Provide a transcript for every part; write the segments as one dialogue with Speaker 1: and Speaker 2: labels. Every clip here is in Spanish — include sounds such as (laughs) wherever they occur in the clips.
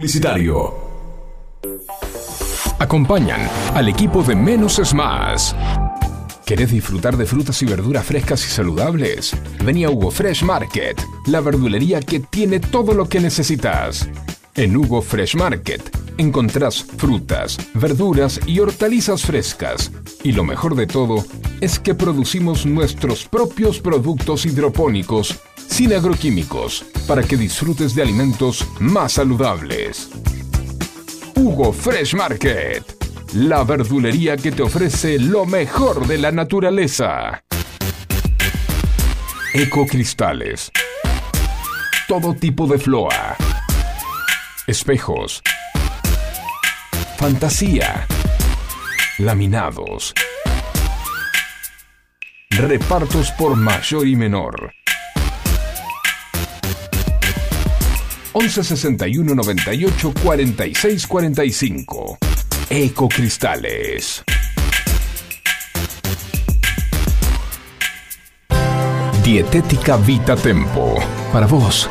Speaker 1: Publicitario. Acompañan al equipo de Menos es Más. ¿Querés disfrutar de frutas y verduras frescas y saludables? Vení a Hugo Fresh Market, la verdulería que tiene todo lo que necesitas. En Hugo Fresh Market encontrás frutas, verduras y hortalizas frescas. Y lo mejor de todo es que producimos nuestros propios productos hidropónicos sin agroquímicos para que disfrutes de alimentos más saludables. Hugo Fresh Market, la verdulería que te ofrece lo mejor de la naturaleza. Ecocristales. Todo tipo de floa. Espejos. Fantasía. Laminados. Repartos por mayor y menor. 11 61 98 46 45. Ecocristales. Dietética Vita Tempo. Para vos,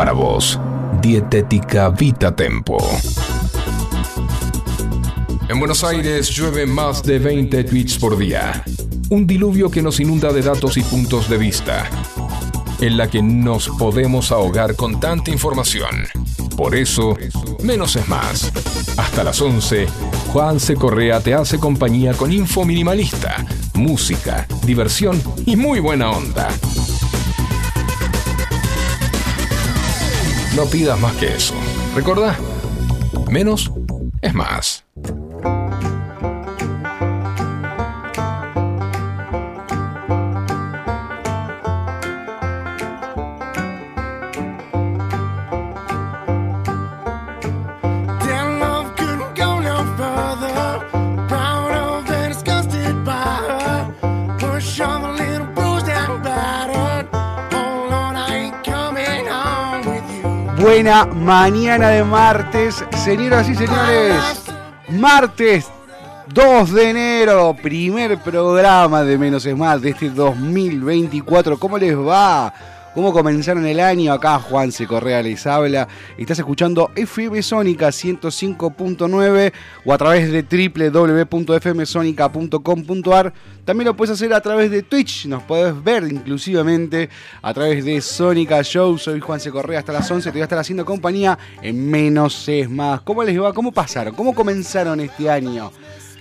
Speaker 1: Para vos, Dietética Vita Tempo. En Buenos Aires llueve más de 20 tweets por día. Un diluvio que nos inunda de datos y puntos de vista, en la que nos podemos ahogar con tanta información. Por eso, menos es más. Hasta las 11, Juan C. Correa te hace compañía con info minimalista, música, diversión y muy buena onda. No pidas más que eso. Recordá, menos es más.
Speaker 2: Buena mañana de martes, señoras y señores. Martes 2 de enero, primer programa de Menos es Más de este 2024. ¿Cómo les va? ¿Cómo comenzaron el año? Acá Juan C. Correa les habla. Estás escuchando FM Sónica 105.9 o a través de www.fmsonica.com.ar. También lo puedes hacer a través de Twitch. Nos podés ver inclusivamente a través de Sónica Show. Soy Juan C. Correa hasta las 11. Te voy a estar haciendo compañía en Menos es Más. ¿Cómo les va? ¿Cómo pasaron? ¿Cómo comenzaron este año?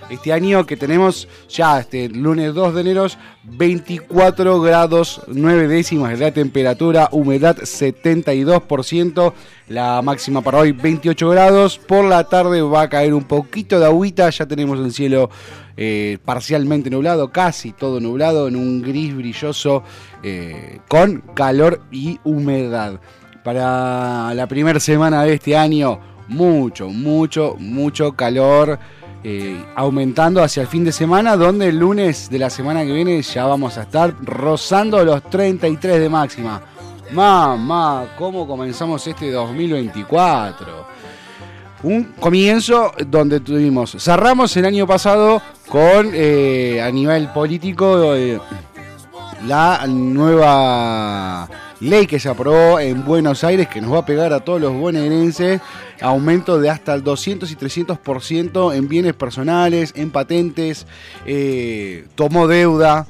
Speaker 2: Este año que tenemos ya este lunes 2 de enero 24 grados 9 décimas de la temperatura, humedad 72%, la máxima para hoy 28 grados, por la tarde va a caer un poquito de agüita, ya tenemos el cielo eh, parcialmente nublado, casi todo nublado, en un gris brilloso eh, con calor y humedad. Para la primera semana de este año, mucho, mucho, mucho calor eh, aumentando hacia el fin de semana, donde el lunes de la semana que viene ya vamos a estar rozando los 33 de máxima. Mamá, ¿cómo comenzamos este 2024? Un comienzo donde tuvimos, cerramos el año pasado con, eh, a nivel político, eh, la nueva ley que se aprobó en Buenos Aires que nos va a pegar a todos los bonaerenses, aumento de hasta el 200 y 300% en bienes personales, en patentes, eh, tomó deuda.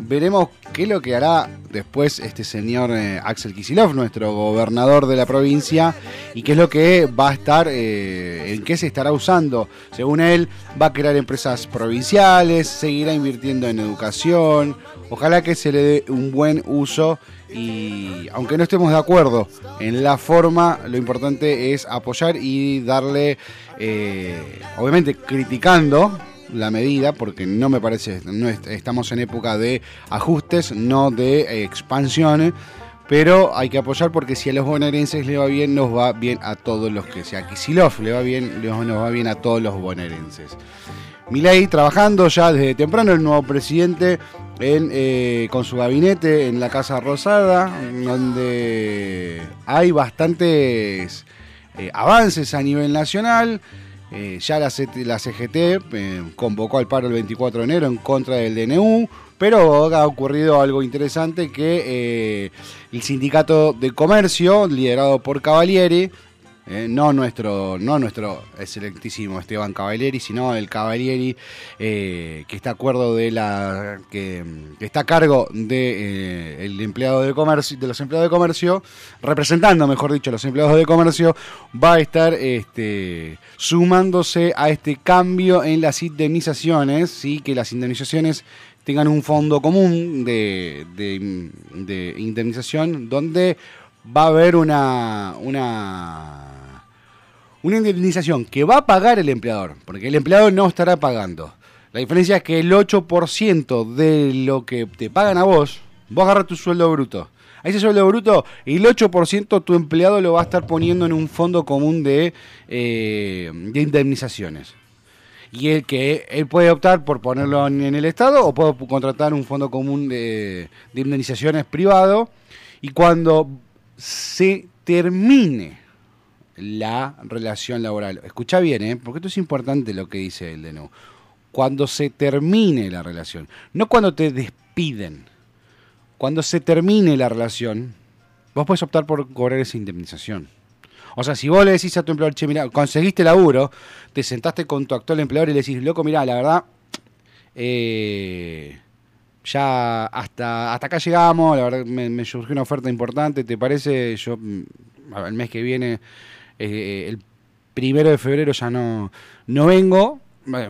Speaker 2: Veremos qué es lo que hará después este señor eh, Axel Kisilov, nuestro gobernador de la provincia, y qué es lo que va a estar, eh, en qué se estará usando. Según él, va a crear empresas provinciales, seguirá invirtiendo en educación, ojalá que se le dé un buen uso y aunque no estemos de acuerdo en la forma, lo importante es apoyar y darle, eh, obviamente criticando la medida, porque no me parece, estamos en época de ajustes, no de expansiones, pero hay que apoyar porque si a los bonaerenses le va bien, nos va bien a todos los que sea. Kisilov le va bien, nos va bien a todos los bonaerenses. Milei trabajando ya desde temprano, el nuevo presidente eh, con su gabinete en la Casa Rosada, donde hay bastantes eh, avances a nivel nacional. Eh, ya la, la CGT convocó al paro el 24 de enero en contra del DNU, pero ha ocurrido algo interesante que el sindicato de comercio, liderado por Cavalieri, eh, no nuestro, no nuestro excelentísimo Esteban Cavalieri, sino el Cavalieri eh, que está acuerdo de la que, está a cargo de eh, empleado de comercio, de los empleados de comercio, representando, mejor dicho, a los empleados de comercio, va a estar este, sumándose a este cambio en las indemnizaciones, sí, que las indemnizaciones tengan un fondo común de, de indemnización donde va a haber una, una una indemnización que va a pagar el empleador, porque el empleador no estará pagando. La diferencia es que el 8% de lo que te pagan a vos, vos agarras tu sueldo bruto. A ese sueldo bruto, el 8% tu empleado lo va a estar poniendo en un fondo común de, eh, de indemnizaciones. Y el que él puede optar por ponerlo en, el Estado o puede contratar un fondo común de indemnizaciones privado. Y cuando se termine la relación laboral. Escucha bien, ¿eh? porque esto es importante lo que dice el DNU. Cuando se termine la relación, no cuando te despiden. Cuando se termine la relación, vos puedes optar por cobrar esa indemnización. O sea, si vos le decís a tu empleador, che, mira, conseguiste laburo, te sentaste con tu actual empleador y le decís, loco, mira, la verdad, eh, ya hasta, hasta acá llegamos, la verdad me, me surgió una oferta importante, ¿te parece? Yo mm, el mes que viene eh, el primero de febrero ya no, no vengo,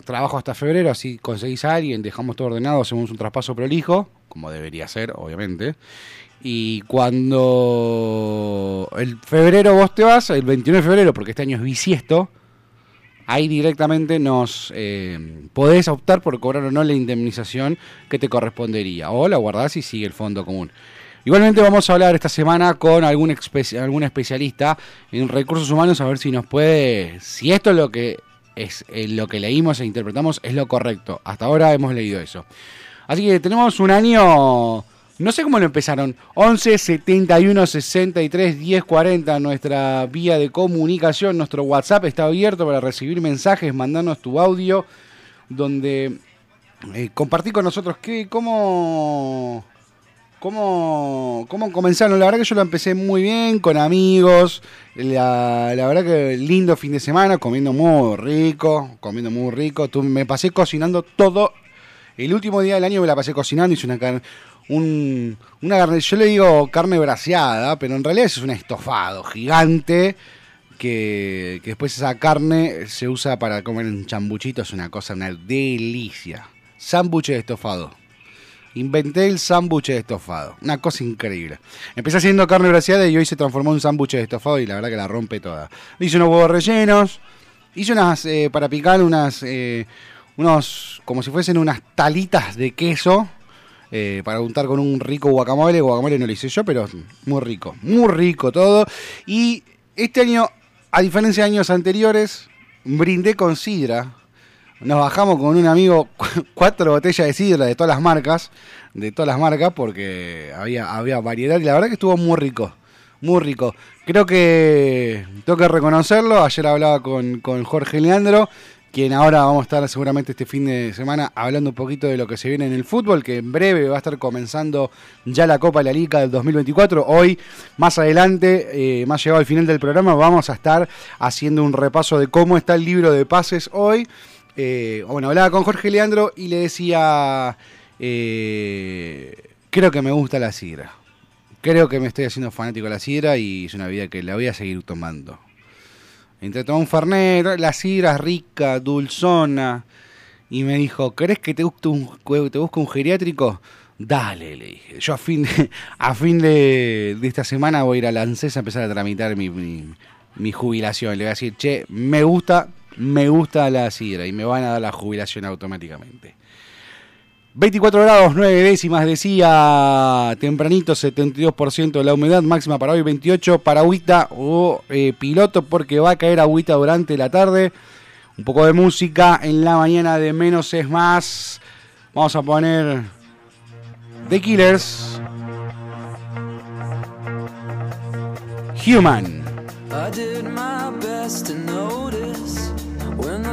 Speaker 2: trabajo hasta febrero, así conseguís a alguien, dejamos todo ordenado, hacemos un traspaso prolijo, como debería ser, obviamente. Y cuando el febrero vos te vas, el 21 de febrero, porque este año es bisiesto, ahí directamente nos eh, podés optar por cobrar o no la indemnización que te correspondería. O la guardás y sigue el fondo común. Igualmente vamos a hablar esta semana con algún, algún especialista en recursos humanos a ver si nos puede, si esto es lo que es eh, lo que leímos e interpretamos es lo correcto. Hasta ahora hemos leído eso. Así que tenemos un año, no sé cómo lo empezaron, 11 71 63 10 40, nuestra vía de comunicación, nuestro WhatsApp está abierto para recibir mensajes, mandarnos tu audio, donde eh, compartí con nosotros qué, cómo ¿Cómo, ¿Cómo comenzaron? La verdad que yo lo empecé muy bien, con amigos. La, verdad que lindo fin de semana, comiendo muy rico, comiendo muy rico. me pasé cocinando todo. El último día del año me la pasé cocinando, hice una carne, un, una carne, yo le digo carne braseada, pero en realidad es un estofado gigante que, que después esa carne se usa para comer en chambuchito, es una cosa, una delicia. Sándwich de estofado. Inventé el sándwich de estofado. Una cosa increíble. Empecé haciendo carne braseada y hoy se transformó en un sándwich de estofado y la verdad que la rompe toda. Hice unos huevos rellenos. Hice unas, eh, para picar, unas, eh, unos, como si fuesen unas talitas de queso. Eh, para untar con un rico guacamole. Guacamole no lo hice yo, pero muy rico. Muy rico todo. Y este año, a diferencia de años anteriores, brindé con sidra nos bajamos con un amigo (laughs) cuatro botellas de sidra de todas las marcas, de todas las marcas, porque había, había variedad y la verdad que estuvo muy rico, muy rico. Creo que tengo que reconocerlo, ayer hablaba con, con Jorge Leandro, quien ahora vamos a estar seguramente este fin de semana hablando un poquito de lo que se viene en el fútbol, que en breve va a estar comenzando ya la Copa de la Liga del 2024. Hoy, más adelante, eh, más llegado al final del programa, vamos a estar haciendo un repaso de cómo está el libro de pases hoy. Eh, bueno, hablaba con Jorge Leandro y le decía, eh, creo que me gusta la sidra. Creo que me estoy haciendo fanático de la sidra y es una vida que la voy a seguir tomando. Entre tomar un Fernet, la sidra es rica, dulzona. Y me dijo, ¿crees que te, guste un, te busque un geriátrico? Dale, le dije. Yo a fin de, (laughs) a fin de, esta semana voy a ir a la ANSES a empezar a tramitar mi, mi jubilación. Le voy a decir, che, me gusta, me gusta la sidra y me van a dar la jubilación automáticamente.
Speaker 3: 24 grados 9 décimas, decía tempranito, 72% de la humedad, máxima para hoy 28, para agüita o eh, piloto porque va a caer agüita durante la tarde. Un poco de música en la mañana de menos es más. Vamos a poner The Killers. Human. I did my best to notice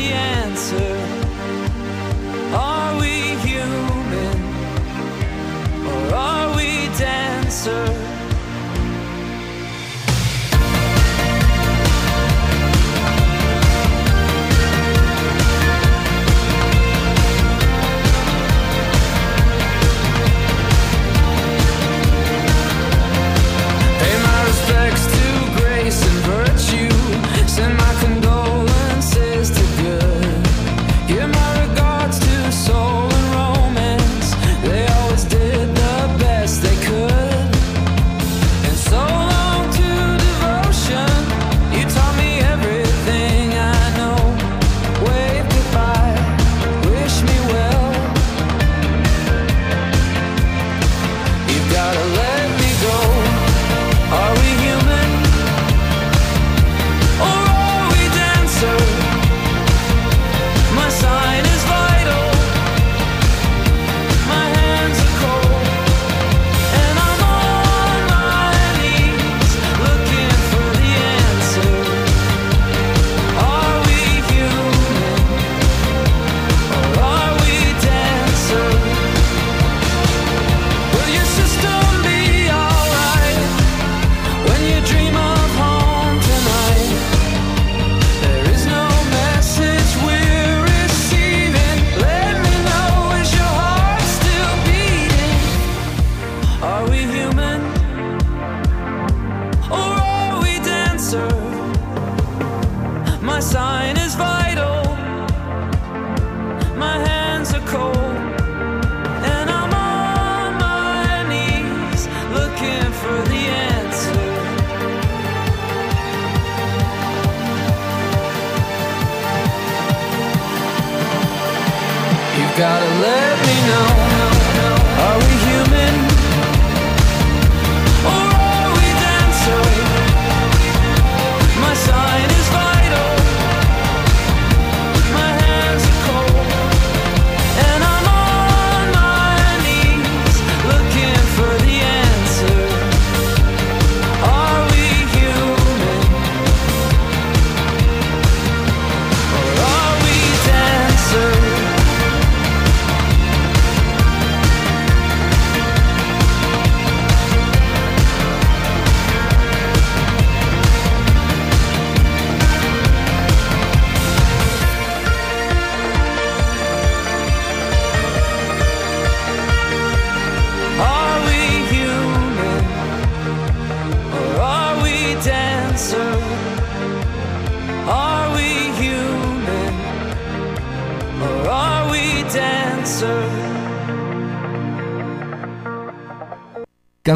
Speaker 3: the answer.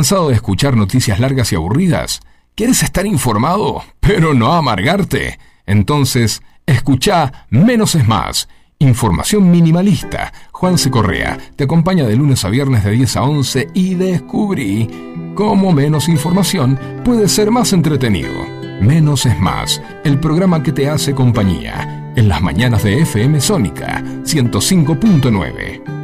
Speaker 1: ¿Cansado de escuchar noticias largas y aburridas? ¿Quieres estar informado, pero no amargarte? Entonces, escucha Menos es Más. Información minimalista. Juan C. Correa te acompaña de lunes a viernes de 10 a 11 y descubrí cómo menos información puede ser más entretenido. Menos es más, el programa que te hace compañía. En las mañanas de FM Sónica 105.9.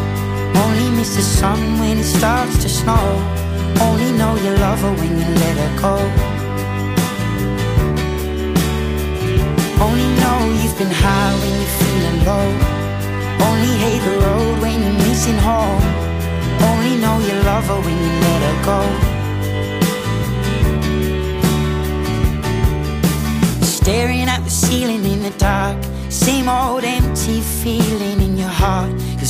Speaker 4: Only miss the sun when it starts to snow. Only know you love her when you let her go. Only know you've been high when you're feeling low. Only hate the road when you're missing home. Only know you love her when you let her go. Staring at the ceiling in the dark. Same old empty feeling in your heart.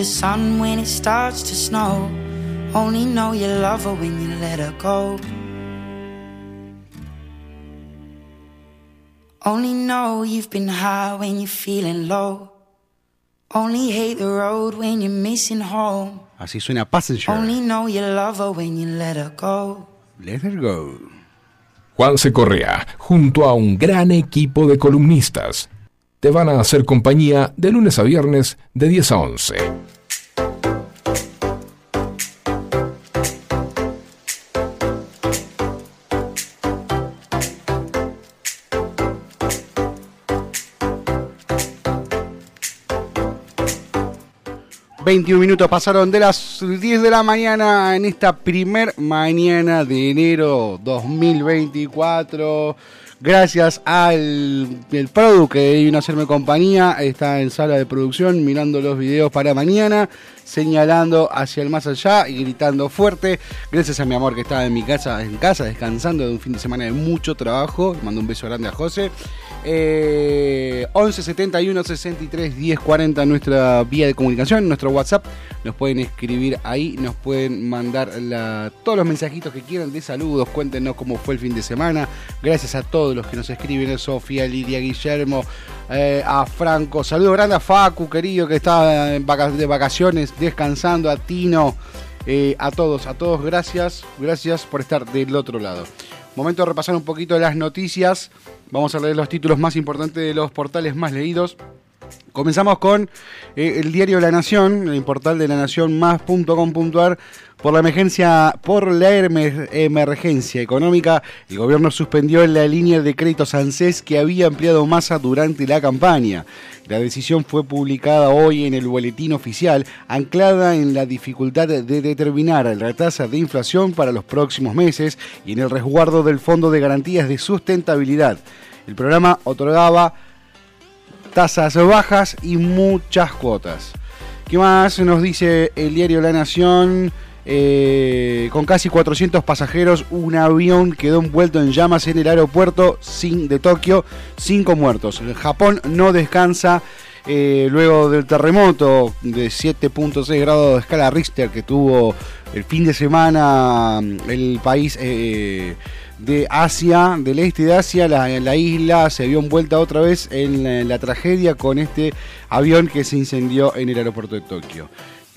Speaker 4: The sun when it starts to snow. Only know you love her when you let her go. Only know you've been high when you're feeling low. Only hate the road when you're missing home.
Speaker 2: Así suena Passenger.
Speaker 4: Only know you love her when you let her go.
Speaker 2: Let her go.
Speaker 1: Juan C. Correa, junto a un gran equipo de columnistas, te van a hacer compañía de lunes a viernes de 10 a 11.
Speaker 2: 21 minutos pasaron de las 10 de la mañana en esta primer mañana de enero 2024. Gracias al el Produ que vino a hacerme compañía. Está en sala de producción mirando los videos para mañana, señalando hacia el más allá y gritando fuerte. Gracias a mi amor que estaba en mi casa, en casa, descansando de un fin de semana de mucho trabajo. Mando un beso grande a José. Eh, 11 71 63 10 40 nuestra vía de comunicación, nuestro WhatsApp. Nos pueden escribir ahí, nos pueden mandar todos los mensajitos que quieran de saludos. Cuéntenos cómo fue el fin de semana. Gracias a todos los que nos escriben: Sofía, Lidia, Guillermo, eh, a Franco. Saludos grande a Facu, querido, que está de vacaciones, descansando. A Tino, eh, a todos, a todos, gracias. Gracias por estar del otro lado. Momento de repasar un poquito las noticias. Vamos a leer los títulos más importantes de los portales más leídos. Comenzamos con eh, el diario La Nación, el portal de la nación más.com.ar. Por la emergencia, por la emergencia económica, el gobierno suspendió la línea de créditos ANSES que había ampliado masa durante la campaña. La decisión fue publicada hoy en el boletín oficial, anclada en la dificultad de determinar la tasa de inflación para los próximos meses y en el resguardo del Fondo de Garantías de Sustentabilidad. El programa otorgaba tasas bajas y muchas cuotas. ¿Qué más nos dice el diario La Nación? Eh, con casi 400 pasajeros, un avión quedó envuelto en llamas en el aeropuerto de Tokio, cinco muertos. Japón no descansa eh, luego del terremoto de 7.6 grados de escala Richter que tuvo el fin de semana el país. Eh, de Asia, del este de Asia, la, la isla se vio envuelta otra vez en la, tragedia con este avión que se incendió en el aeropuerto de Tokio.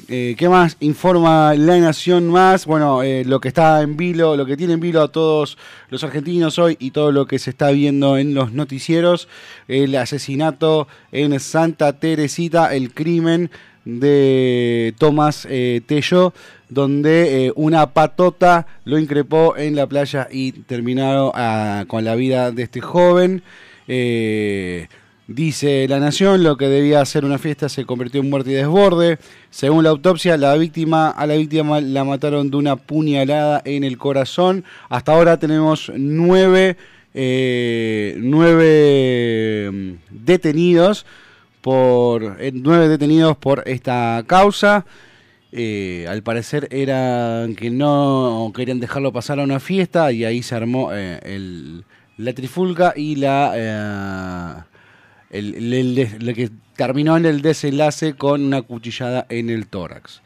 Speaker 2: Eh, ¿Qué más informa la Nación más? Bueno, eh, lo que está en vilo, lo que tiene en vilo a todos los argentinos hoy y todo lo que se está viendo en los noticieros, el asesinato en Santa Teresita, el crimen de Tomás eh, Tello, donde eh, una patota lo increpó en la playa y terminaron ah, con la vida de este joven. Eh, dice La Nación, lo que debía ser una fiesta se convirtió en muerte y desborde. Según la autopsia, la víctima, a la víctima la mataron de una puñalada en el corazón. Hasta ahora tenemos nueve, nueve mm, detenidos por nueve detenidos por esta causa. Eh, al parecer eran que no querían dejarlo pasar a una fiesta y ahí se armó eh, el, la trifulca y la eh, el, que terminó en el desenlace con una cuchillada en el tórax.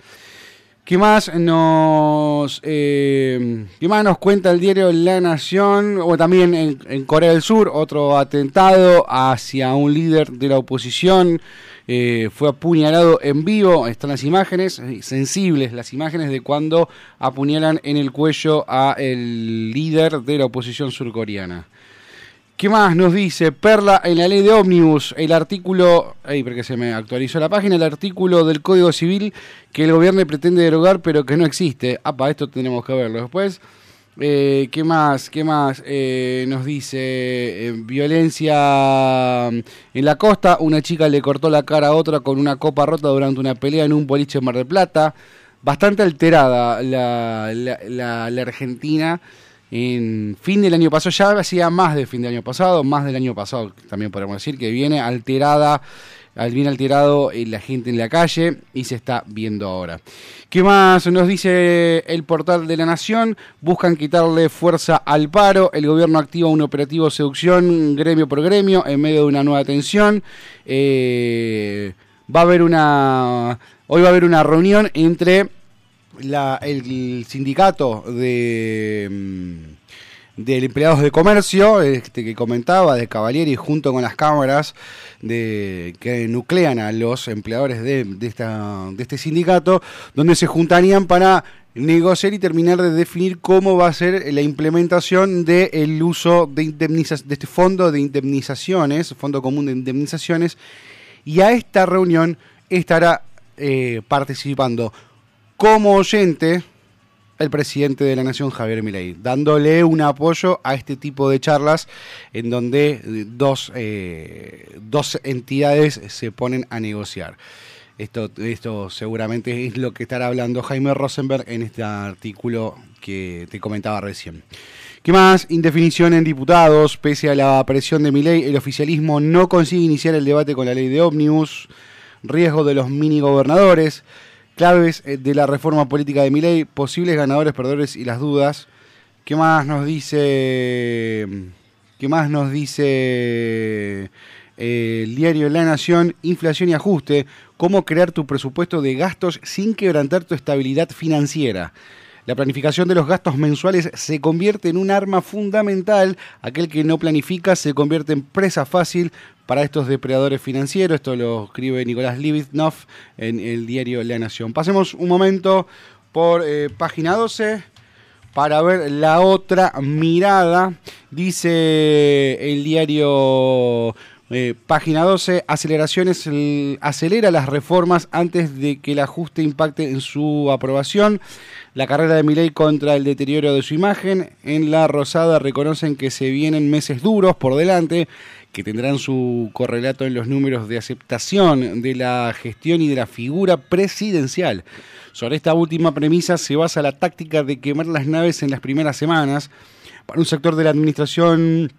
Speaker 2: ¿Qué más nos ¿qué más nos cuenta el diario La Nación? O también en, en Corea del Sur, otro atentado hacia un líder de la oposición eh, fue apuñalado en vivo. Están las imágenes, eh, sensibles las imágenes de cuando apuñalan en el cuello a el líder de la oposición surcoreana. ¿Qué más nos dice? Perla en la ley de ómnibus, el artículo, ahí porque se me actualizó la página, el artículo del Código Civil que el gobierno pretende derogar pero que no existe. Ah, para esto tenemos que verlo después. Eh, ¿Qué más? ¿Qué más? Eh, nos dice eh, violencia en la costa. Una chica le cortó la cara a otra con una copa rota durante una pelea en un boliche en Mar del Plata. Bastante alterada la, la, Argentina. En fin del año pasado, ya hacía más de fin del año pasado, más del año pasado también podemos decir, que viene alterada bien alterado la gente en la calle y se está viendo ahora. ¿Qué más nos dice el portal de la Nación? Buscan quitarle fuerza al paro. El gobierno activa un operativo seducción gremio por gremio en medio de una nueva tensión. Eh, va a haber una. Hoy va a haber una reunión entre el sindicato de mm, del empleados de comercio, este que comentaba, de Cavalieri, junto con las cámaras de, que nuclean a los empleadores de, de, esta, de este sindicato, donde se juntarían para negociar y terminar de definir cómo va a ser la implementación del uso de, de este fondo de indemnizaciones, Fondo Común de Indemnizaciones, y a esta reunión estará eh, participando como oyente el presidente de la Nación, Javier Milei, dándole un apoyo a este tipo de charlas en donde dos, eh, dos entidades se ponen a negociar. Esto, esto seguramente es lo que estará hablando Jaime Rosenberg en este artículo que te comentaba recién. ¿Qué más? Indefinición en diputados. Pese a la presión de Milei, el oficialismo no consigue iniciar el debate con la ley de ómnibus. Riesgo de los mini gobernadores claves eh, de la reforma política de Milei, posibles ganadores, perdedores y las dudas. ¿Qué más nos dice? ¿Qué más nos dice eh, el diario La Nación? Inflación y ajuste. Cómo crear tu presupuesto de gastos sin quebrantar tu estabilidad financiera. La planificación de los gastos mensuales se convierte en un arma fundamental. Aquel que no planifica se convierte en presa fácil para estos depredadores financieros. Esto lo escribe Nicolás Livitnov en el diario La Nación. Pasemos un momento por eh, página 12 para ver la otra mirada. Dice el diario Eh, página 12, aceleraciones, acelera las reformas antes de que el ajuste impacte en su aprobación. La carrera de Milei contra el deterioro de su imagen. En la Rosada reconocen que se vienen meses duros por delante, que tendrán su correlato en los números de aceptación de la gestión y de la figura presidencial. Sobre esta última premisa se basa la táctica de quemar las naves en las primeras semanas. Para un sector de la administración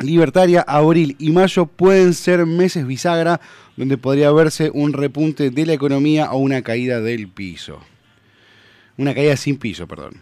Speaker 2: libertaria, abril y mayo pueden ser meses bisagra donde podría verse un repunte de la economía o una caída del piso. Una caída sin piso, perdón.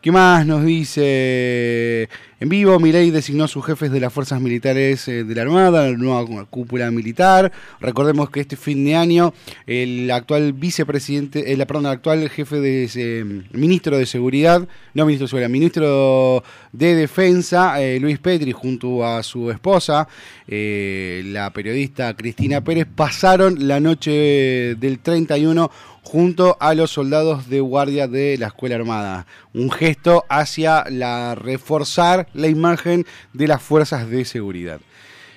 Speaker 2: ¿Qué más nos dice? En vivo, Milei designó a sus jefes de las fuerzas militares eh, de la Armada, la nueva cúpula militar. Recordemos que este fin de año el actual vicepresidente, el, perdón, el actual jefe de eh, ministro de Seguridad, no ministro de Seguridad, ministro de Defensa, eh, Luis Petri, junto a su esposa, la periodista Cristina Pérez, pasaron la noche del 31 junto a los soldados de guardia de la Escuela Armada. Un gesto hacia la reforzar la imagen de las fuerzas de seguridad.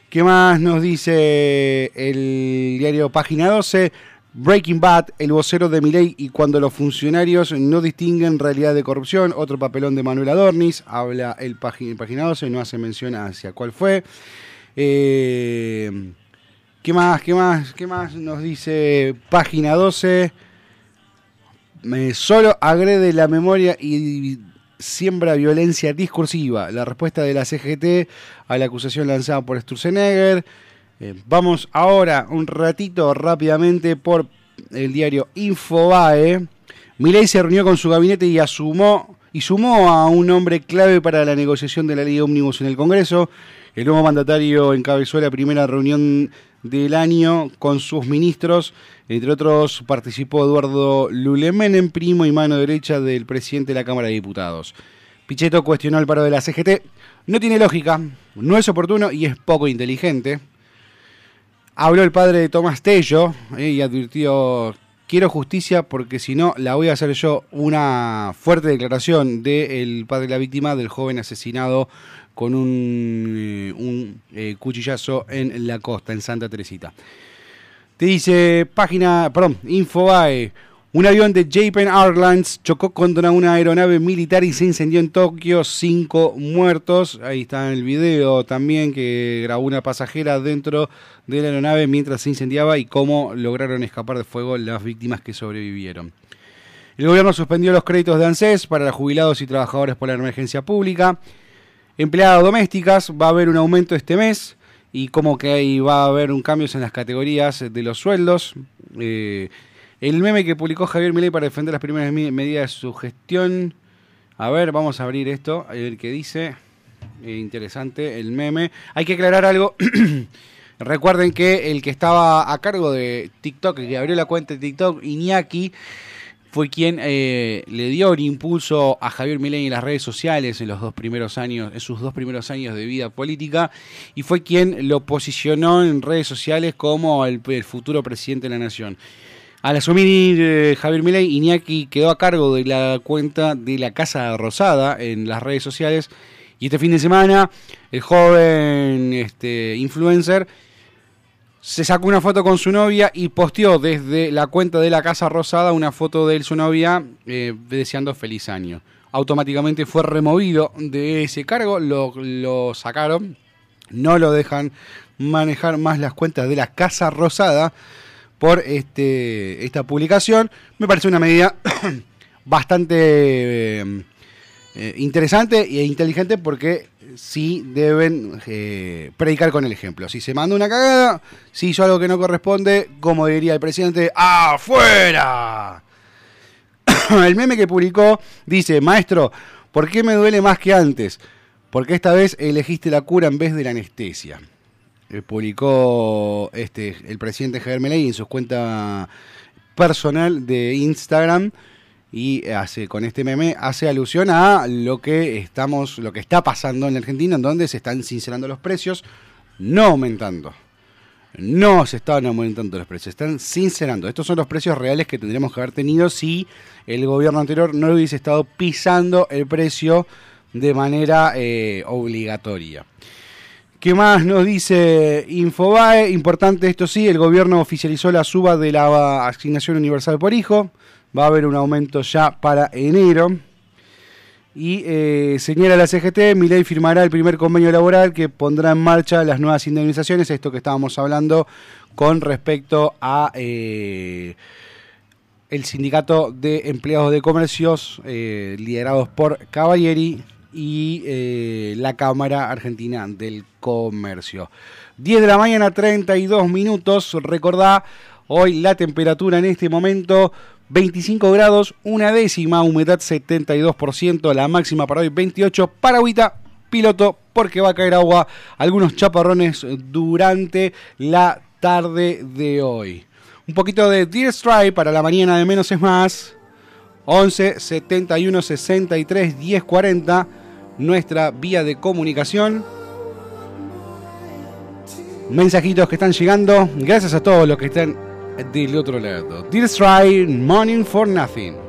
Speaker 2: ¿Qué más nos dice el diario Página 12? Breaking Bad, el vocero de Miley y cuando los funcionarios no distinguen realidad de corrupción, otro papelón de Manuel Adornis, habla el, Página 12, no hace mención hacia cuál fue. Eh, ¿Qué más? ¿Qué más? ¿Qué más nos dice Página 12? solo agrede la memoria y siembra violencia discursiva. La respuesta de la CGT a la acusación lanzada por Sturzenegger. Eh, vamos ahora un ratito rápidamente por el diario Infobae. Milei se reunió con su gabinete y asumó y sumó a un hombre clave para la negociación de la ley ómnibus en el Congreso. El nuevo mandatario encabezó la primera reunión del año con sus ministros. Entre otros participó Eduardo en primo y mano derecha del presidente de la Cámara de Diputados. Pichetto cuestionó el paro de la CGT. No tiene lógica, no es oportuno y es poco inteligente. Habló el padre de Tomás Tello eh, y advirtió, quiero justicia porque si no la voy a hacer yo. Una fuerte declaración del padre de la víctima, del joven asesinado con un, eh, eh, cuchillazo en la costa, en Santa Teresita. Te dice página, perdón, Infobae. Un avión de Japan Airlines chocó contra una aeronave militar y se incendió en Tokio. Cinco muertos. Ahí está el video también que grabó una pasajera dentro de la aeronave mientras se incendiaba y cómo lograron escapar de fuego las víctimas que sobrevivieron. El gobierno suspendió los créditos de ANSES para jubilados y trabajadores por la emergencia pública. Empleadas domésticas, va a haber un aumento este mes y como que ahí va a haber un cambio en las categorías de los sueldos. Eh, el meme que publicó Javier Milei para defender las primeras medidas de su gestión. A ver, vamos a abrir esto, a ver qué dice. Eh, interesante el meme. Hay que aclarar algo. (clears throat) Recuerden que el que estaba a cargo de TikTok, el que abrió la cuenta de TikTok, Iñaki, fue quien eh, le dio un impulso a Javier Milei en las redes sociales en los dos primeros años, en sus dos primeros años de vida política, y fue quien lo posicionó en redes sociales como el, futuro presidente de la nación. Al asumir eh, Javier Milei, Iñaki quedó a cargo de la cuenta de la Casa Rosada en las redes sociales, y este fin de semana el joven este, influencer se sacó una foto con su novia y posteó desde la cuenta de la Casa Rosada una foto de él, su novia, eh, deseando feliz año. Automáticamente fue removido de ese cargo, lo, sacaron, no lo dejan manejar más las cuentas de la Casa Rosada por este, esta publicación. Me parece una medida (coughs) bastante eh, interesante e inteligente porque sí deben eh, predicar con el ejemplo. Si se manda una cagada, si hizo algo que no corresponde, como diría el presidente, ¡afuera! (coughs) el meme que publicó dice, maestro, ¿por qué me duele más que antes? Porque esta vez elegiste la cura en vez de la anestesia. Eh, publicó este, el presidente Javier Meley en su cuenta personal de Instagram y hace con este meme hace alusión a lo que estamos lo que está pasando en Argentina en donde se están sincerando los precios no aumentando no se están aumentando los precios están sincerando estos son los precios reales que tendríamos que haber tenido si el gobierno anterior no hubiese estado pisando el precio de manera eh, obligatoria
Speaker 5: ¿Qué más nos dice Infobae? Importante esto sí, el gobierno oficializó la suba de la asignación universal por hijo. Va a haber un aumento ya para enero. Y eh, señala la CGT, ley firmará el primer convenio laboral que pondrá en marcha las nuevas indemnizaciones, esto que estábamos hablando con respecto a eh, el sindicato de empleados de comercios eh, liderados por Cavalieri y eh, la Cámara Argentina del Comercio. 10 de la mañana, 32 minutos. Recordá, hoy la temperatura en este momento 25 grados, una décima, humedad 72%, la máxima para hoy 28, Paragüita, piloto, porque va a caer agua, algunos chaparrones durante la tarde de hoy. Un poquito de Dear Strike para la mañana de menos es más. 11 71 63 10 40 nuestra vía de comunicación. Mensajitos que están llegando. Gracias a todos los que están del otro lado. Dear Strike, Morning for Nothing.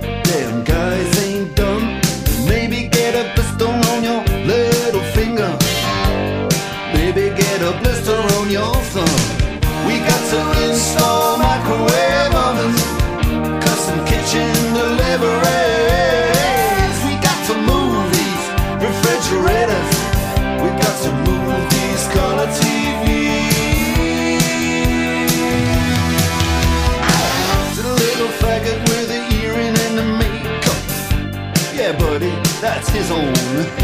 Speaker 5: his own.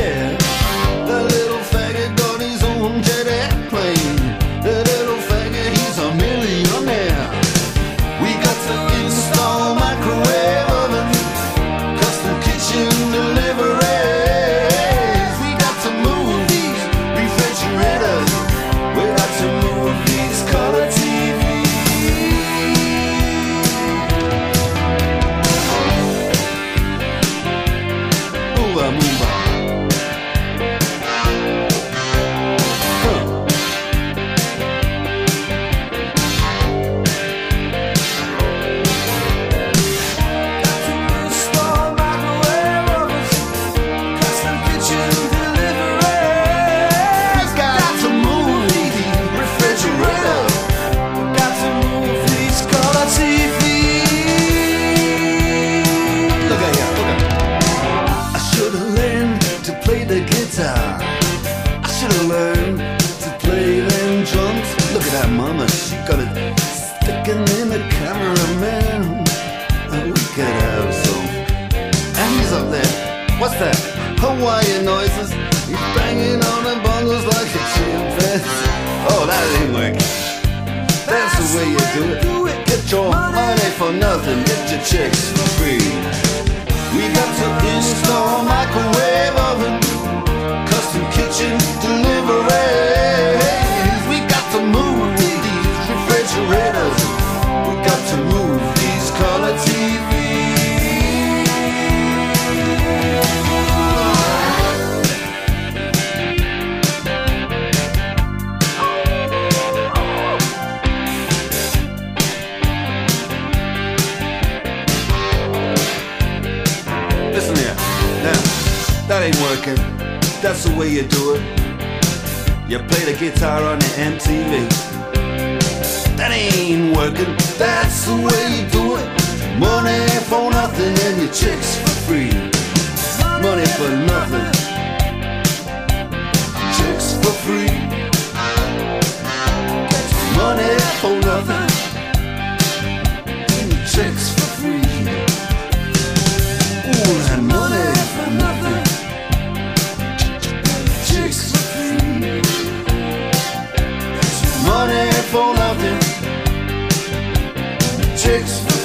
Speaker 1: six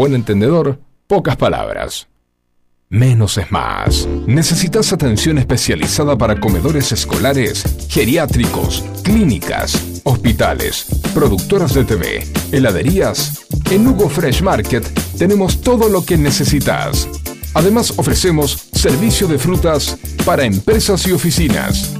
Speaker 1: buen entendedor, pocas palabras. Menos es más. ¿Necesitas atención especializada para comedores escolares, geriátricos, clínicas, hospitales, productoras de TV, heladerías? En Hugo Fresh Market tenemos todo lo que necesitas. Además ofrecemos servicio de frutas para empresas y oficinas.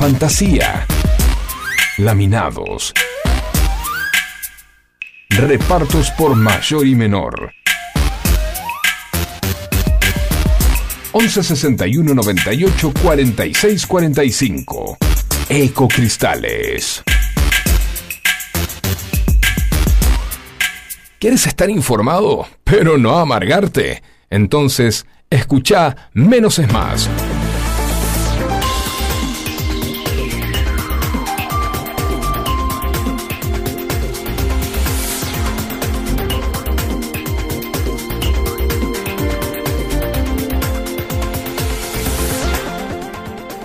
Speaker 1: Fantasía. Laminados. Repartos por mayor y menor. 11 61 98 46 45. Ecocristales. ¿Quieres estar informado, pero no amargarte? Entonces, escucha Menos es Más.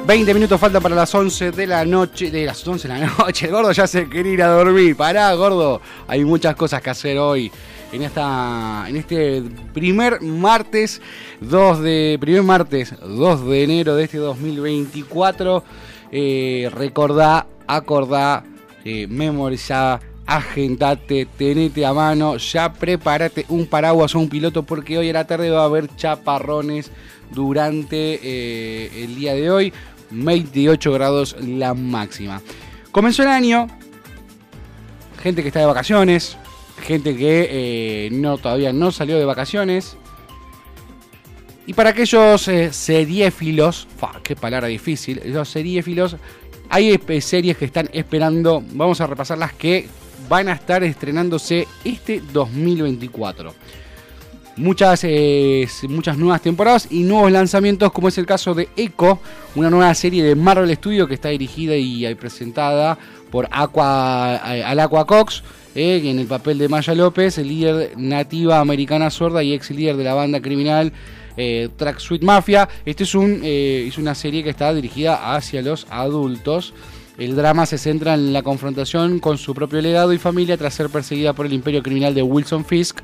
Speaker 2: Veinte minutos falta para las 11 de la noche. De las 11 de la (laughs) noche. El gordo ya se quiere ir a dormir. Pará, gordo. Hay muchas cosas que hacer hoy. En, esta, en este primer martes 2 de. Primer martes 2 de enero de este 2024. Eh, recordá, acordá, eh, memorizá, agendate, tenete a mano, ya prepárate un paraguas o un piloto porque hoy a la tarde va a haber chaparrones durante eh, el día de hoy. 28 grados la máxima. Comenzó el año, gente que está de vacaciones, gente que eh, no, todavía no salió de vacaciones. Y para aquellos eh, seriéfilos, qué palabra difícil, los seriéfilos, hay eh, series que están esperando, vamos a repasar las que van a estar estrenándose este 2024 muchas, eh, muchas nuevas temporadas y nuevos lanzamientos, como es el caso de Echo, una nueva serie de Marvel Studios que está dirigida y presentada por Aqua, eh, al Aqua Cox, eh, en el papel de Maya López, el líder nativa americana sorda y ex líder de la banda criminal Track Sweet Mafia. Este es, un, es una serie que está dirigida hacia los adultos. El drama se centra en la confrontación con su propio legado y familia tras ser perseguida por el imperio criminal de Wilson Fisk.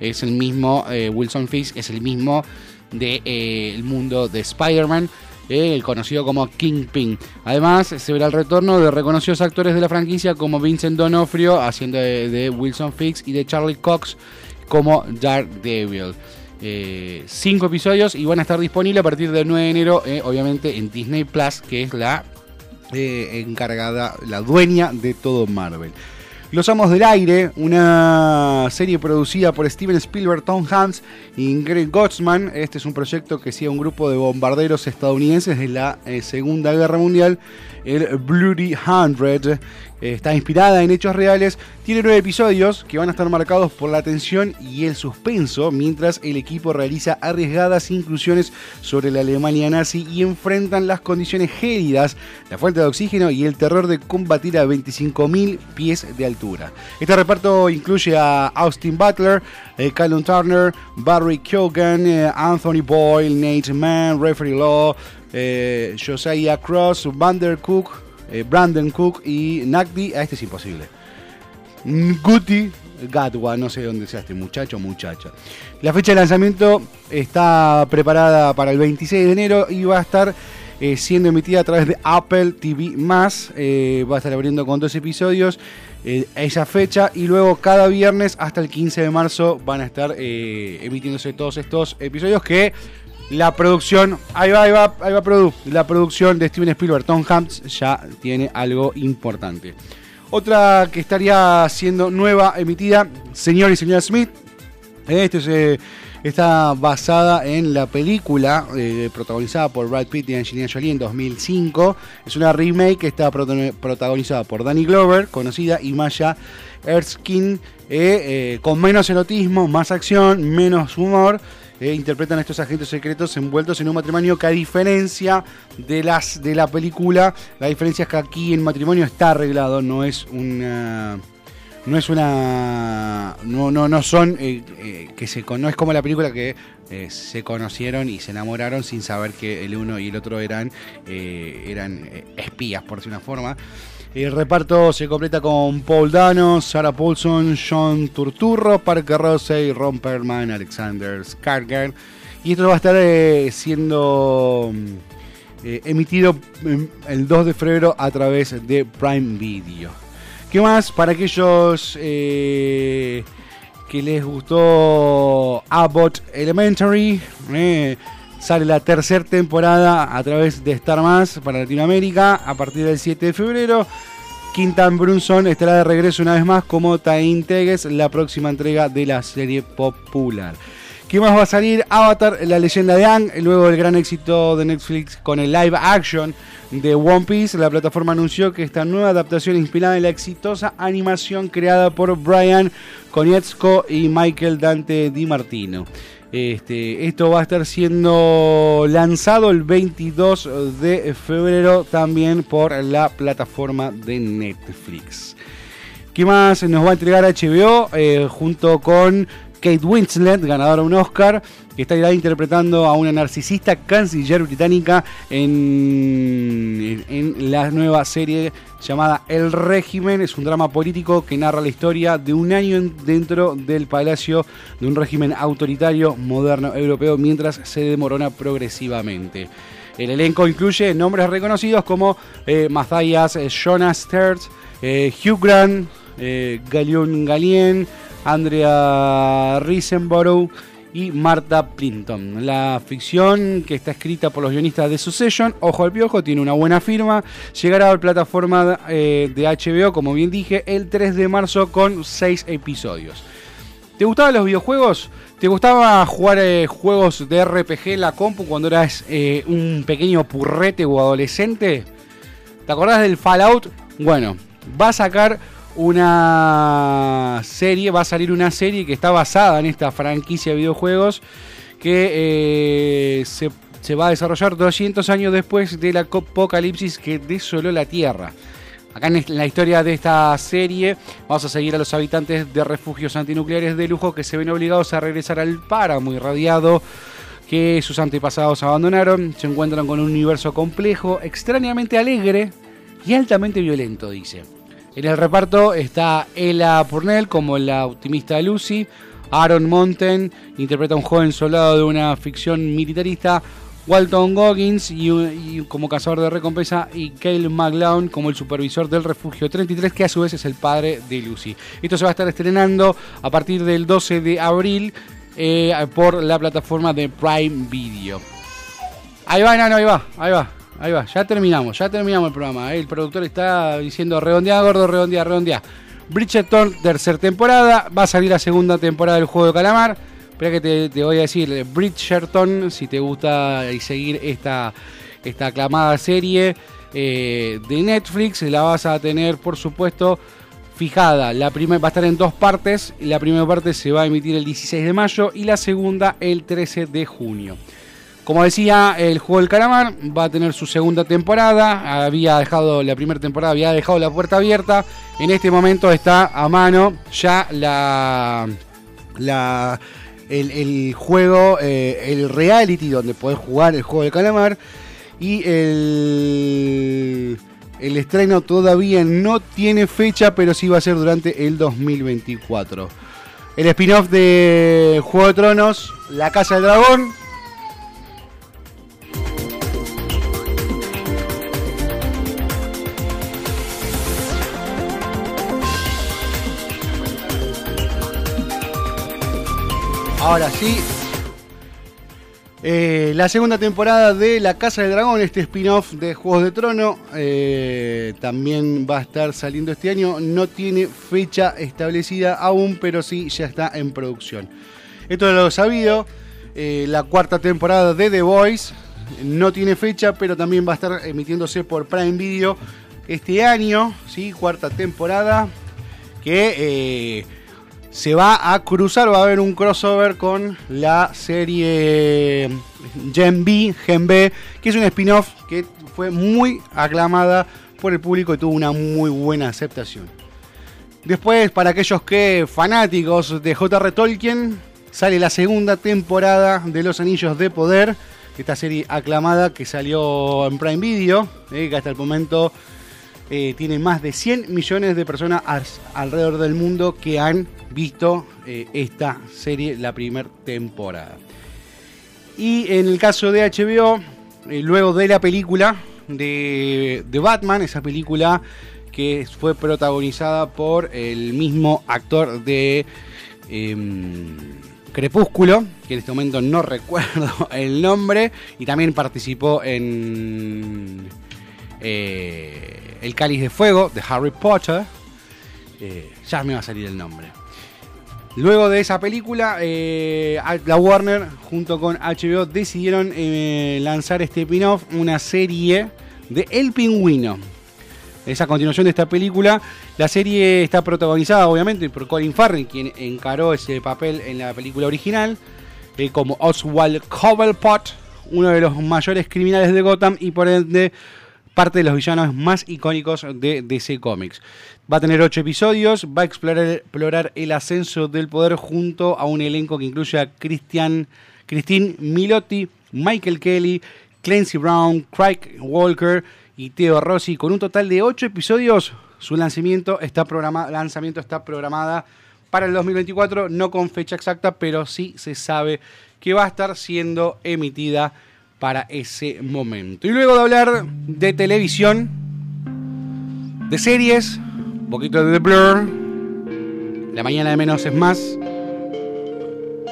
Speaker 2: Es el mismo, eh, Wilson Fisk es el mismo del de, mundo de Spider-Man. el conocido como Kingpin. Además, se verá el retorno de reconocidos actores de la franquicia como Vincent Donofrio, haciendo de, Wilson Fisk, y de Charlie Cox como Daredevil. Eh, cinco episodios y van a estar disponibles a partir del 9 de enero, eh, obviamente en Disney Plus, que es la eh, encargada, la dueña de todo Marvel. Los Amos del Aire, una serie producida por Steven Spielberg, Tom Hanks y Greg Gottsman. Este es un proyecto que sigue un grupo de bombarderos estadounidenses de la Segunda Guerra Mundial, el Bloody Hundred, está inspirada en hechos reales, tiene nueve episodios que van a estar marcados por la tensión y el suspenso, mientras el equipo realiza arriesgadas inclusiones sobre la Alemania nazi y enfrentan las condiciones gélidas, la falta de oxígeno y el terror de combatir a 25.000 pies de altura. Este reparto incluye a Austin Butler, eh, Callum Turner, Barry Keoghan, eh, Anthony Boyle, Nate Mann, Referee Law, eh, Josiah Cross, Vander Cook, eh, Brandon Cook y Nagdi. A este es imposible. Guti Gatwa, no sé dónde sea este muchacho o muchacha. La fecha de lanzamiento está preparada para el 26 de enero y va a estar eh, siendo emitida a través de Apple TV. Eh, va a estar abriendo con dos episodios esa fecha y luego cada viernes hasta el 15 de marzo van a estar emitiéndose todos estos episodios que la producción, ahí va, ahí va, ahí va. La producción de Steven Spielberg, Tom Hanks, ya tiene algo importante. Otra que estaría siendo nueva, emitida, Señor y Señora Smith. Este eh, está basada en la película eh, protagonizada por Brad Pitt y Angelina Jolie en 2005. Es una remake que está protagonizada por Danny Glover, conocida, y Maya Erskine, eh, con menos erotismo, más acción, menos humor. Eh, interpretan a estos agentes secretos envueltos en un matrimonio que a diferencia de las de la película, la diferencia es que aquí el matrimonio está arreglado, no es una no es una no no no son eh, eh, que se no es como la película que se conocieron y se enamoraron sin saber que el uno y el otro eran eran espías por decir una forma el reparto se completa con Paul Dano, Sarah Paulson, John Turturro, Parker Rosey, Ron Perlman, Alexander Skarsgård. Y esto va a estar eh, siendo mm, eh, emitido el 2 de febrero a través de Prime Video. ¿Qué más? Para aquellos eh, que les gustó Abbott Elementary, sale la tercera temporada a través de Star Más para Latinoamérica a partir del 7 de febrero. Quintan Brunson estará de regreso una vez más como Tain Teges, la próxima entrega de la serie popular. ¿Qué más va a salir? Avatar, la leyenda de Ang, luego del gran éxito de Netflix con el live action de One Piece, la plataforma anunció que esta nueva adaptación inspirada en la exitosa animación creada por Brian Konietzko y Michael Dante Di Martino. Este, esto va a estar siendo lanzado el 22 de febrero también por la plataforma de Netflix. ¿Qué más nos va a entregar HBO? Eh, junto con Kate Winslet, ganadora de un Oscar, que está interpretando a una narcisista canciller británica en, en, la nueva serie llamada El régimen. Es un drama político que narra la historia de un año dentro del palacio de un régimen autoritario moderno europeo mientras se demorona progresivamente. El elenco incluye nombres reconocidos como eh, Matthias eh, Jonas Sterz, eh, Hugh Grant, eh, Galion Galien, Andrea Risenborough y Marta Plinton. La ficción que está escrita por los guionistas de Succession, Ojo al Piojo, tiene una buena firma. Llegará a la plataforma eh, de HBO, como bien dije, el 3 de marzo con 6 episodios. ¿Te gustaban los videojuegos? ¿Te gustaba jugar eh, juegos de RPG en la compu cuando eras eh, un pequeño purrete o adolescente? ¿Te acordás del Fallout? Bueno, va a sacar una serie, va a salir una serie que está basada en esta franquicia de videojuegos que eh, se, va a desarrollar 200 años después del apocalipsis que desoló la Tierra. Acá en la historia de esta serie vamos a seguir a los habitantes de refugios antinucleares de lujo que se ven obligados a regresar al páramo irradiado que sus antepasados abandonaron. Se encuentran con un universo complejo, extrañamente alegre, y altamente violento, dice. En el reparto está Ella Purnell como la optimista Lucy, Aaron Monten interpreta a un joven soldado de una ficción militarista, Walton Goggins y, como cazador de recompensa y Cale McLeod como el supervisor del refugio 33 que a su vez es el padre de Lucy. Esto se va a estar estrenando a partir del 12 de abril eh, por la plataforma de Prime Video. Ahí va, no, ahí va, ahí va, ahí va. Ya terminamos, ya terminamos el programa. Eh. El productor está diciendo redondea, gordo, redondea, redondea. Bridgerton, tercera temporada. Va a salir la segunda temporada del juego de calamar. Espera que te, voy a decir, Bridgerton, si te gusta y seguir esta, esta aclamada serie eh, de Netflix, la vas a tener, por supuesto, fijada. La primera va a estar en dos partes. La primera parte se va a emitir el 16 de mayo y la segunda el 13 de junio. Como decía, el juego del calamar va a tener su segunda temporada. Había dejado la primera temporada, había dejado la puerta abierta. En este momento está a mano ya la, la el, juego, eh, el reality donde podés jugar el juego de calamar. Y el, el estreno todavía no tiene fecha, pero sí va a ser durante el 2024. El spin-off de Juego de Tronos, La Casa del Dragón, Ahora sí. Eh, la segunda temporada de La Casa del Dragón, este spin-off de Juegos de Trono, eh, también va a estar saliendo este año. No tiene fecha establecida aún, pero sí ya está en producción. Esto es lo sabido. Eh, la cuarta temporada de The Voice no tiene fecha, pero también va a estar emitiéndose por Prime Video este año. ¿sí? Cuarta temporada que se va a cruzar, va a haber un crossover con la serie Gen B, B, que es un spin-off que fue muy aclamada por el público y tuvo una muy buena aceptación. Después, para aquellos que fanáticos de J.R. Tolkien, sale la segunda temporada de Los Anillos de Poder, esta serie aclamada que salió en Prime Video, eh, que hasta el momento eh, tiene más de 100 millones de personas alrededor del mundo que han visto eh, esta serie la primera temporada. Y en el caso de HBO, eh, luego de la película de, Batman, esa película que fue protagonizada por el mismo actor de em, Crepúsculo, que en este momento no (laughs) recuerdo el nombre, y también participó en eh, El Cáliz de Fuego de Harry Potter. ya me va a salir el nombre. Luego de esa película, eh, la Warner junto con HBO decidieron eh, lanzar este spin-off, una serie de El Pingüino. Esa continuación de esta película. La serie está protagonizada obviamente por Colin Farrell, quien encaró ese papel en la película original, eh, como Oswald Cobblepot, uno de los mayores criminales de Gotham y por ende parte de los villanos más icónicos de DC Comics. Va a tener ocho episodios, va a explorar, el ascenso del poder junto a un elenco que incluye a Christian, Christine Milotti, Michael Kelly, Clancy Brown, Craig Walker y Theo Rossi. Con un total de ocho episodios, su lanzamiento está, lanzamiento está programada para el 2024, no con fecha exacta, pero sí se sabe que va a estar siendo emitida para ese momento. Y luego de hablar de televisión, de series, un poquito de The Blur. La mañana de menos es más.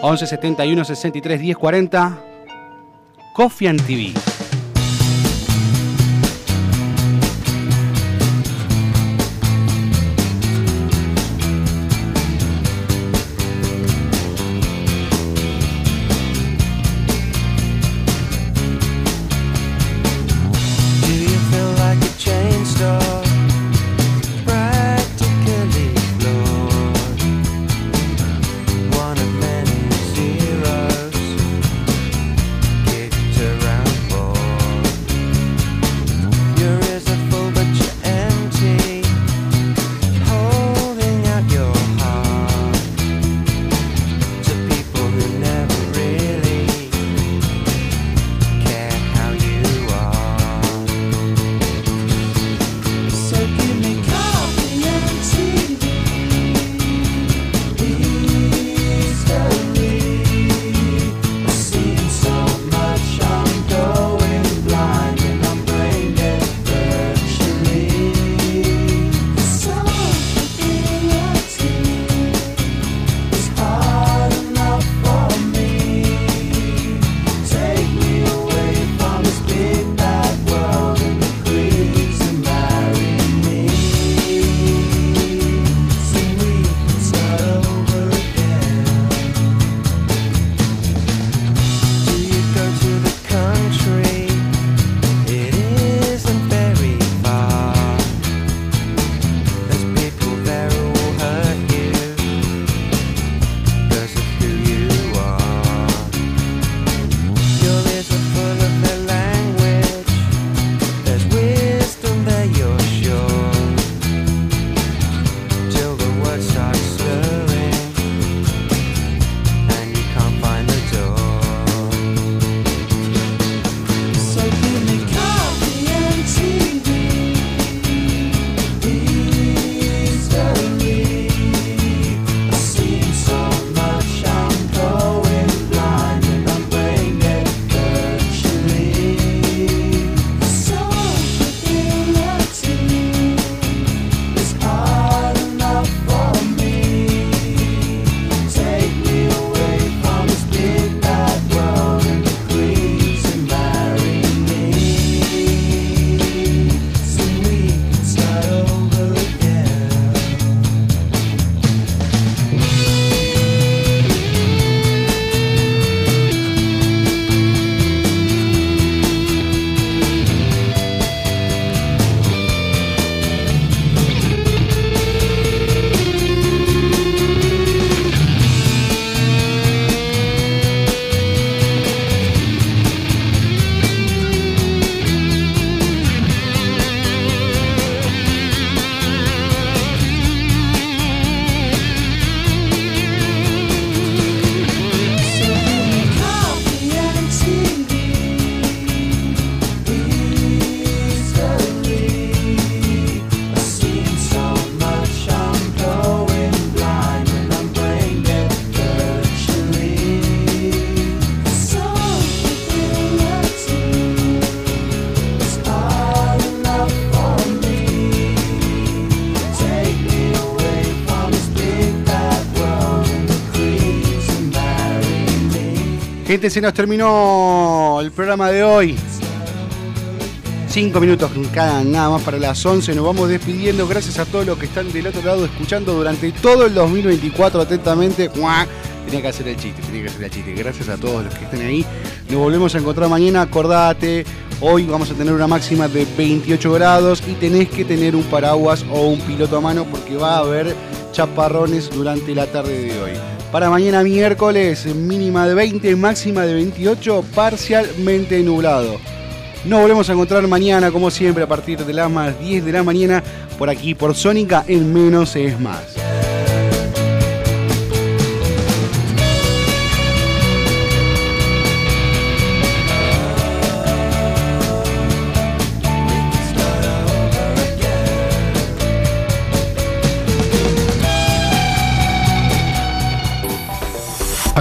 Speaker 2: 11 71 63 10 40. Coffee and TV. Gente, se nos terminó el programa de hoy. Cinco minutos cada nada más para las 11. Nos vamos despidiendo. Gracias a todos los que están del otro lado escuchando durante todo el 2024 atentamente. Tenía que hacer el chiste, tenía que hacer el chiste. Gracias a todos los que estén ahí. Nos volvemos a encontrar mañana. Acordate, hoy vamos a tener una máxima de 28 grados y tenés que tener un paraguas o un piloto a mano porque va a haber chaparrones durante la tarde de hoy. Para mañana miércoles, mínima de 20, máxima de 28, parcialmente nublado. Nos volvemos a encontrar mañana, como siempre, a partir de las más 10 de la mañana, por aquí, por Sónica, en menos es más.